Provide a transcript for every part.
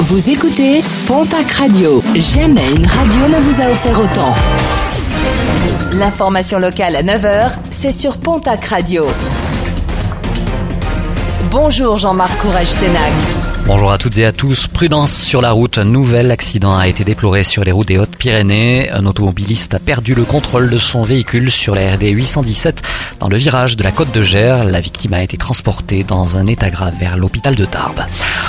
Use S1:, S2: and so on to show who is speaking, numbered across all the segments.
S1: Vous écoutez Pontac Radio. Jamais une radio ne vous a offert autant. L'information locale à 9h, c'est sur Pontac Radio. Bonjour Jean-Marc Courage Sénac.
S2: Bonjour à toutes et à tous. Prudence sur la route. Un nouvel accident a été déploré sur les routes des Hautes-Pyrénées. Un automobiliste a perdu le contrôle de son véhicule sur la RD 817 dans le virage de la Côte de Gers. La victime a été transportée dans un état grave vers l'hôpital de Tarbes.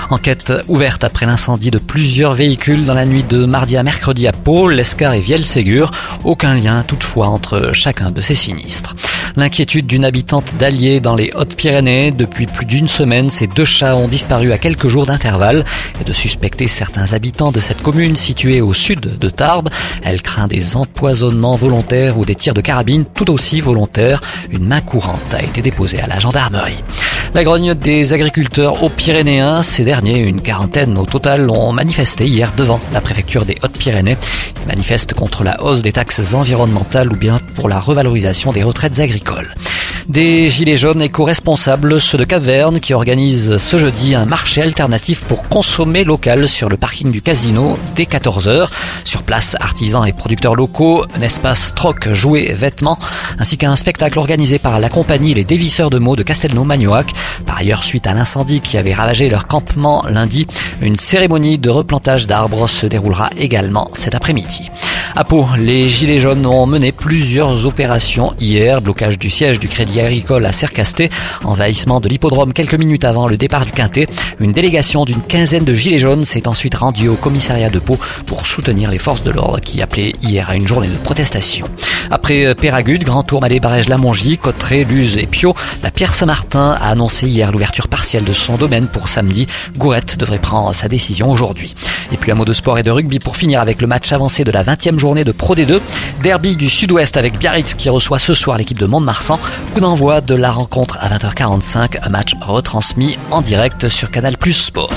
S2: Enquête ouverte après l'incendie de plusieurs véhicules dans la nuit de mardi à mercredi à Pau, l'Escar et Viel-Ségur. Aucun lien toutefois entre chacun de ces sinistres. L'inquiétude d'une habitante d'Allier dans les Hautes-Pyrénées. Depuis plus d'une semaine, ces deux chats ont disparu à quelques jours d'intervalle et de suspecter certains habitants de cette commune située au sud de Tarbes. Elle craint des empoisonnements volontaires ou des tirs de carabine tout aussi volontaires. Une main courante a été déposée à la gendarmerie. La grogne des agriculteurs aux Pyrénéens, ces derniers, une quarantaine au total, ont manifesté hier devant la préfecture des Hautes-Pyrénées. Ils manifestent contre la hausse des taxes environnementales ou bien pour la revalorisation des retraites agricoles. Des gilets jaunes éco-responsables, ceux de Cap-Verne, qui organisent ce jeudi un marché alternatif pour consommer local sur le parking du casino dès 14h. Sur place, artisans et producteurs locaux, un espace troc, jouets, vêtements, ainsi qu'un spectacle organisé par la compagnie Les Dévisseurs de mots de Castelnau-Magnoac. Par ailleurs, suite à l'incendie qui avait ravagé leur campement lundi, une cérémonie de replantage d'arbres se déroulera également cet après-midi. À Pau, les Gilets jaunes ont mené plusieurs opérations hier. Blocage du siège du Crédit Agricole à Cercasté, envahissement de l'hippodrome quelques minutes avant le départ du Quintet. Une délégation d'une quinzaine de Gilets jaunes s'est ensuite rendue au commissariat de Pau pour soutenir les forces de l'ordre qui appelaient hier à une journée de protestation. Après Péragude, Grand Tour, Malais, Barège, Lamongie, Cotteret, Luz et Pio, la Pierre Saint-Martin a annoncé hier l'ouverture partielle de son domaine pour samedi. Gourette devrait prendre sa décision aujourd'hui. Et puis un mot de sport et de rugby pour finir avec le match avancé de la 20e journée de Pro D2. Derby du Sud-Ouest avec Biarritz qui reçoit ce soir l'équipe de Mont-de-Marsan. Coup d'envoi de la rencontre à 20h45, un match retransmis en direct sur Canal Plus Sport.